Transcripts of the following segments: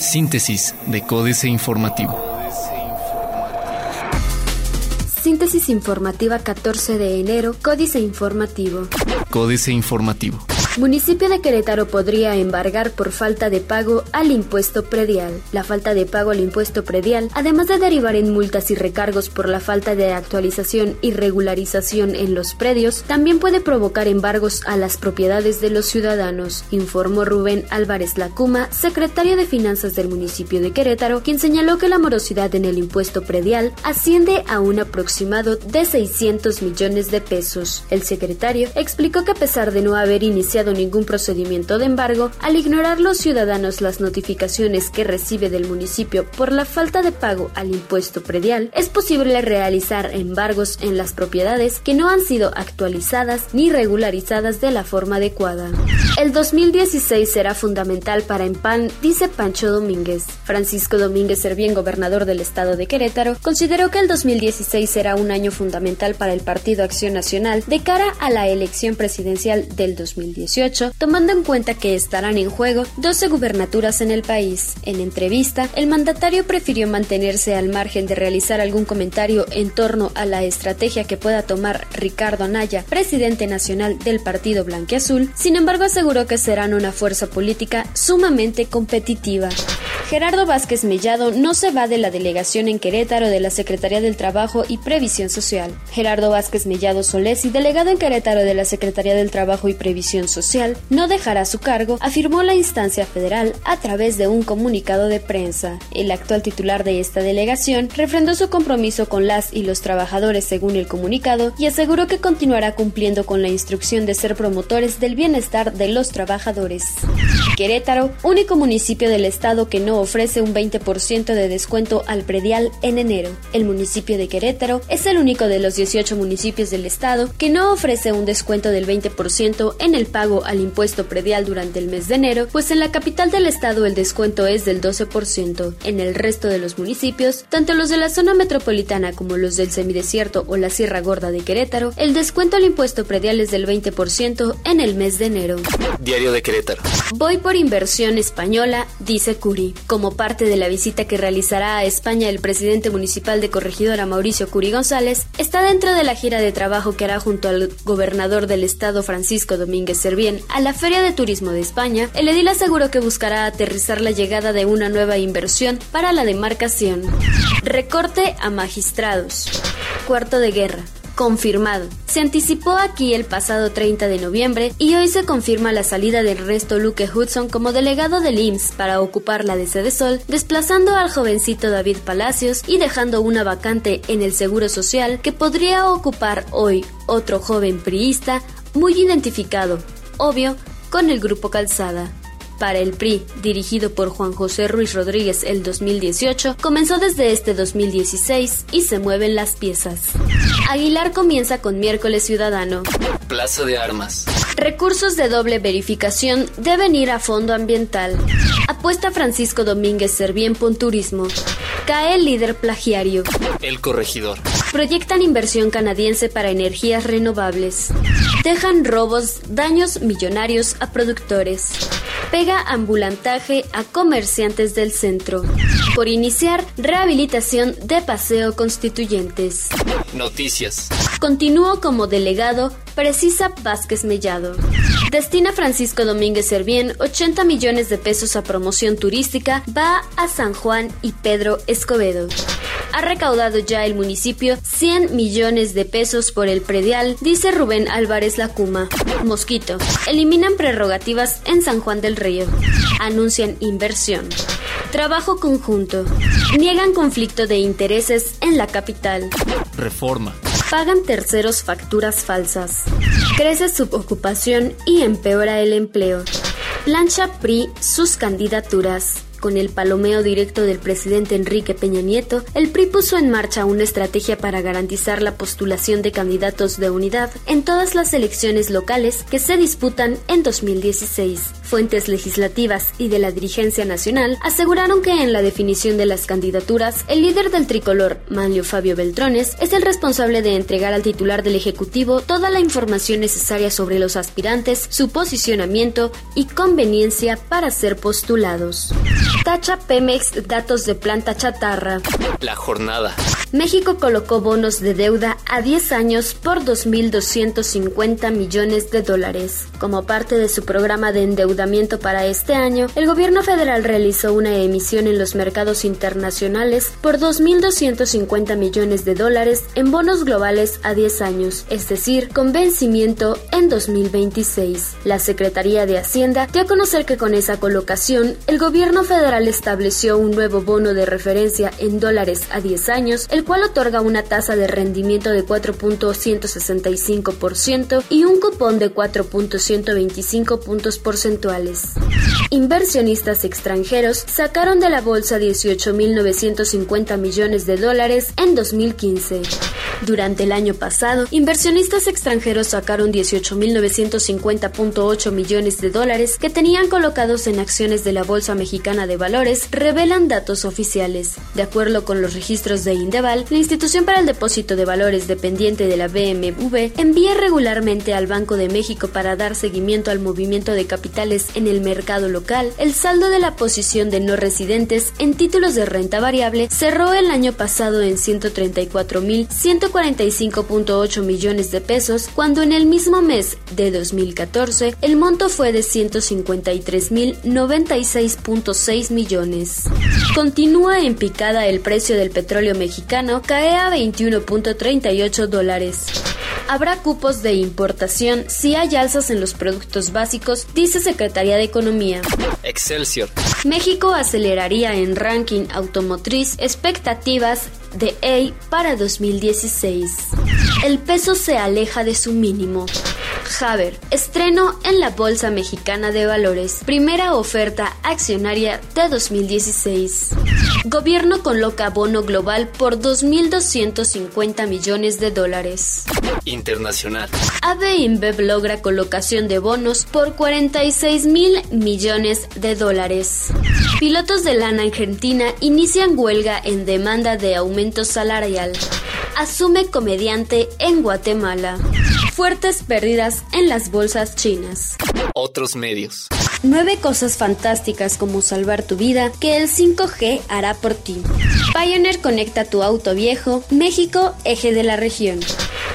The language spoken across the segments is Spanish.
Síntesis de Códice Informativo. Síntesis informativa 14 de enero, Códice Informativo. Códice Informativo. Municipio de Querétaro podría embargar por falta de pago al impuesto predial. La falta de pago al impuesto predial, además de derivar en multas y recargos por la falta de actualización y regularización en los predios, también puede provocar embargos a las propiedades de los ciudadanos, informó Rubén Álvarez Lacuma, secretario de Finanzas del municipio de Querétaro, quien señaló que la morosidad en el impuesto predial asciende a un aproximado de 600 millones de pesos. El secretario explicó que a pesar de no haber iniciado ningún procedimiento de embargo, al ignorar los ciudadanos las notificaciones que recibe del municipio por la falta de pago al impuesto predial, es posible realizar embargos en las propiedades que no han sido actualizadas ni regularizadas de la forma adecuada. El 2016 será fundamental para EMPAN, dice Pancho Domínguez. Francisco Domínguez Servién, gobernador del estado de Querétaro, consideró que el 2016 será un año fundamental para el Partido Acción Nacional de cara a la elección presidencial del 2018 tomando en cuenta que estarán en juego 12 gubernaturas en el país. En entrevista, el mandatario prefirió mantenerse al margen de realizar algún comentario en torno a la estrategia que pueda tomar Ricardo Anaya, presidente nacional del Partido Blanqueazul, sin embargo aseguró que serán una fuerza política sumamente competitiva. Gerardo Vázquez Mellado no se va de la delegación en Querétaro de la Secretaría del Trabajo y Previsión Social. Gerardo Vázquez Mellado Solesi, delegado en Querétaro de la Secretaría del Trabajo y Previsión Social, no dejará su cargo, afirmó la instancia federal a través de un comunicado de prensa. El actual titular de esta delegación refrendó su compromiso con las y los trabajadores según el comunicado y aseguró que continuará cumpliendo con la instrucción de ser promotores del bienestar de los trabajadores. Querétaro, único municipio del estado que no ofrece un 20% de descuento al predial en enero. El municipio de Querétaro es el único de los 18 municipios del estado que no ofrece un descuento del 20% en el pago al impuesto predial durante el mes de enero, pues en la capital del estado el descuento es del 12%. En el resto de los municipios, tanto los de la zona metropolitana como los del semidesierto o la Sierra Gorda de Querétaro, el descuento al impuesto predial es del 20% en el mes de enero. Diario de Querétaro. Voy por inversión española, dice Curi. Como parte de la visita que realizará a España el presidente municipal de Corregidora Mauricio Curi González, está dentro de la gira de trabajo que hará junto al gobernador del estado Francisco Domínguez Servién a la Feria de Turismo de España. El edil aseguró que buscará aterrizar la llegada de una nueva inversión para la demarcación. Recorte a magistrados. Cuarto de guerra confirmado. Se anticipó aquí el pasado 30 de noviembre y hoy se confirma la salida de Ernesto Luque Hudson como delegado del IMSS para ocupar la de Sede Sol, desplazando al jovencito David Palacios y dejando una vacante en el Seguro Social que podría ocupar hoy otro joven priista muy identificado, obvio, con el grupo Calzada para el PRI, dirigido por Juan José Ruiz Rodríguez el 2018, comenzó desde este 2016 y se mueven las piezas. Aguilar comienza con miércoles ciudadano. Plaza de Armas. Recursos de doble verificación deben ir a fondo ambiental. Apuesta Francisco Domínguez Servién Turismo. Cae el líder plagiario. El corregidor. Proyectan inversión canadiense para energías renovables. Dejan robos, daños millonarios a productores pega ambulantaje a comerciantes del centro. Por iniciar rehabilitación de Paseo Constituyentes. Noticias. Continúo como delegado, precisa Vázquez Mellado. Destina Francisco Domínguez Servién 80 millones de pesos a promoción turística, va a San Juan y Pedro Escobedo. Ha recaudado ya el municipio 100 millones de pesos por el predial, dice Rubén Álvarez Lacuma. Mosquito. Eliminan prerrogativas en San Juan del Río. Anuncian inversión. Trabajo conjunto. Niegan conflicto de intereses en la capital. Reforma. Pagan terceros facturas falsas. Crece subocupación y empeora el empleo. Plancha PRI sus candidaturas. Con el palomeo directo del presidente Enrique Peña Nieto, el PRI puso en marcha una estrategia para garantizar la postulación de candidatos de unidad en todas las elecciones locales que se disputan en 2016. Fuentes legislativas y de la dirigencia nacional aseguraron que en la definición de las candidaturas, el líder del tricolor, Manlio Fabio Beltrones, es el responsable de entregar al titular del Ejecutivo toda la información necesaria sobre los aspirantes, su posicionamiento y conveniencia para ser postulados. Tacha Pemex datos de planta chatarra. La jornada. México colocó bonos de deuda a 10 años por 2.250 millones de dólares. Como parte de su programa de endeudamiento para este año, el gobierno federal realizó una emisión en los mercados internacionales por 2.250 millones de dólares en bonos globales a 10 años, es decir, con vencimiento en 2026. La Secretaría de Hacienda dio a conocer que con esa colocación, el gobierno federal estableció un nuevo bono de referencia en dólares a 10 años, el cual otorga una tasa de rendimiento de 4.165% y un cupón de 4.125 puntos porcentuales. Inversionistas extranjeros sacaron de la bolsa 18.950 millones de dólares en 2015. Durante el año pasado, inversionistas extranjeros sacaron 18.950.8 millones de dólares que tenían colocados en acciones de la Bolsa Mexicana de Valores, revelan datos oficiales. De acuerdo con los registros de Indeval, la institución para el depósito de valores dependiente de la BMV envía regularmente al Banco de México para dar seguimiento al movimiento de capitales en el mercado local. El saldo de la posición de no residentes en títulos de renta variable cerró el año pasado en 134.145.8 millones de pesos, cuando en el mismo mes de 2014 el monto fue de 153.096.6 millones. Continúa en picada el precio del petróleo mexicano, cae a 21.38 dólares. Habrá cupos de importación si hay alzas en los productos básicos, dice Secretaría de Economía. Excelsior. México aceleraría en ranking automotriz expectativas de A para 2016. El peso se aleja de su mínimo. Haber, estreno en la Bolsa Mexicana de Valores, primera oferta accionaria de 2016. Gobierno coloca bono global por 2.250 millones de dólares. Internacional. AB InBev logra colocación de bonos por 46 mil millones de dólares. Pilotos de lana argentina inician huelga en demanda de aumento salarial. Asume comediante en Guatemala. Fuertes pérdidas en las bolsas chinas. Otros medios. Nueve cosas fantásticas como salvar tu vida que el 5G hará por ti. Pioneer conecta tu auto viejo, México, eje de la región.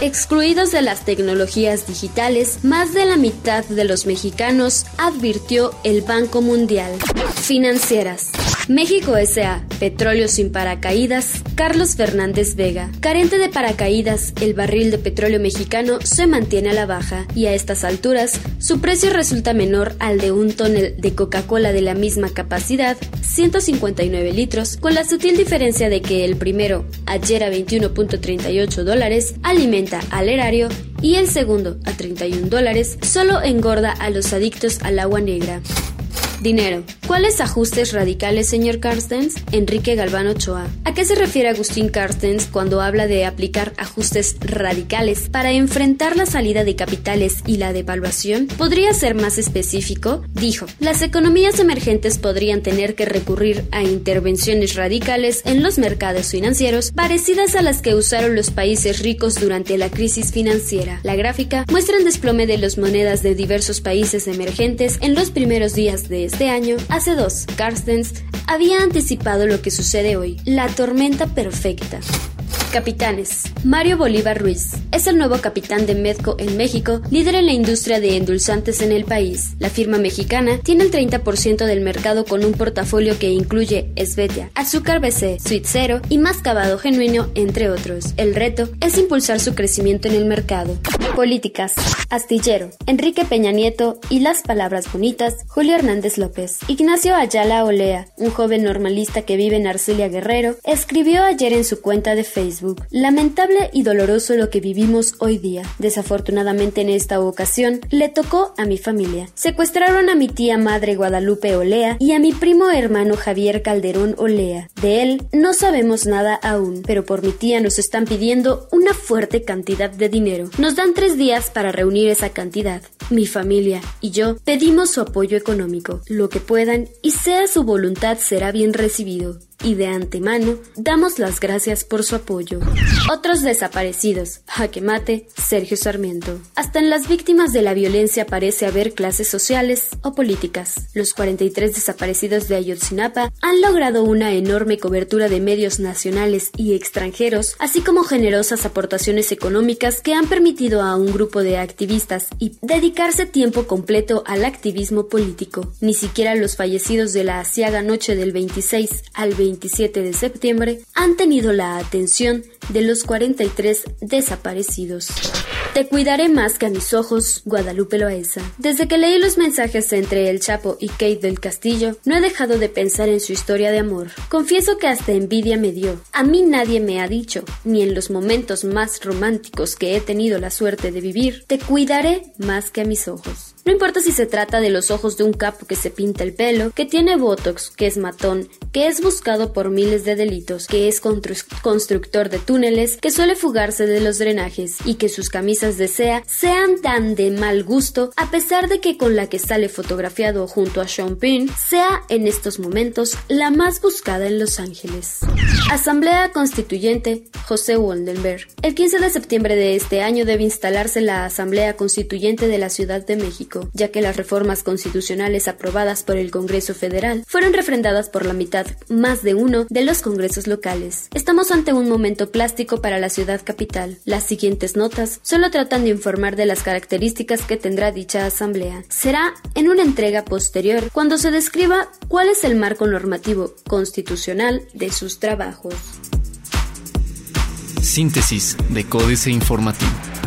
Excluidos de las tecnologías digitales, más de la mitad de los mexicanos, advirtió el Banco Mundial. Financieras. México S.A. Petróleo sin paracaídas. Carlos Fernández Vega. Carente de paracaídas, el barril de petróleo mexicano se mantiene a la baja y a estas alturas su precio resulta menor al de un tonel de Coca-Cola de la misma capacidad, 159 litros, con la sutil diferencia de que el primero, ayer a 21.38 dólares, alimenta al erario y el segundo, a 31 dólares, solo engorda a los adictos al agua negra. Dinero. ¿Cuáles ajustes radicales, señor Carstens? Enrique Galván Ochoa. ¿A qué se refiere Agustín Carstens cuando habla de aplicar ajustes radicales para enfrentar la salida de capitales y la devaluación? ¿Podría ser más específico? Dijo, las economías emergentes podrían tener que recurrir a intervenciones radicales en los mercados financieros parecidas a las que usaron los países ricos durante la crisis financiera. La gráfica muestra el desplome de las monedas de diversos países emergentes en los primeros días de este año, hace dos, Carstens había anticipado lo que sucede hoy, la tormenta perfecta. Capitanes. Mario Bolívar Ruiz es el nuevo capitán de Medco en México, líder en la industria de endulzantes en el país. La firma mexicana tiene el 30% del mercado con un portafolio que incluye Esvetia, azúcar BC, Sweet Zero y mascabado genuino, entre otros. El reto es impulsar su crecimiento en el mercado. Políticas. Astillero. Enrique Peña Nieto y las palabras bonitas. Julio Hernández López. Ignacio Ayala Olea, un joven normalista que vive en Arcelia Guerrero, escribió ayer en su cuenta de Facebook Lamentable y doloroso lo que vivimos hoy día. Desafortunadamente en esta ocasión le tocó a mi familia. Secuestraron a mi tía madre Guadalupe Olea y a mi primo hermano Javier Calderón Olea. De él no sabemos nada aún, pero por mi tía nos están pidiendo una fuerte cantidad de dinero. Nos dan tres días para reunir esa cantidad. Mi familia y yo pedimos su apoyo económico, lo que puedan y sea su voluntad será bien recibido y de antemano damos las gracias por su apoyo. Otros desaparecidos, jaque mate, Sergio Sarmiento. Hasta en las víctimas de la violencia parece haber clases sociales o políticas. Los 43 desaparecidos de Ayotzinapa han logrado una enorme cobertura de medios nacionales y extranjeros, así como generosas aportaciones económicas que han permitido a un grupo de activistas y dedicarse tiempo completo al activismo político. Ni siquiera los fallecidos de la asiaga noche del 26 al 20 27 de septiembre han tenido la atención de los 43 desaparecidos. Te cuidaré más que a mis ojos, Guadalupe Loaesa. Desde que leí los mensajes entre el Chapo y Kate del Castillo, no he dejado de pensar en su historia de amor. Confieso que hasta envidia me dio. A mí nadie me ha dicho, ni en los momentos más románticos que he tenido la suerte de vivir, te cuidaré más que a mis ojos. No importa si se trata de los ojos de un capo que se pinta el pelo, que tiene botox, que es matón, que es buscado por miles de delitos, que es constructor de túneles, que suele fugarse de los drenajes y que sus camisas de sea sean tan de mal gusto, a pesar de que con la que sale fotografiado junto a Sean Penn sea en estos momentos la más buscada en Los Ángeles. Asamblea Constituyente José Woldenberg. El 15 de septiembre de este año debe instalarse la Asamblea Constituyente de la Ciudad de Ya que las reformas constitucionales aprobadas por el Congreso Federal fueron refrendadas por la mitad, más de uno, de los congresos locales. Estamos ante un momento plástico para la ciudad capital. Las siguientes notas solo tratan de informar de las características que tendrá dicha asamblea. Será en una entrega posterior cuando se describa cuál es el marco normativo constitucional de sus trabajos. Síntesis de Códice Informativo.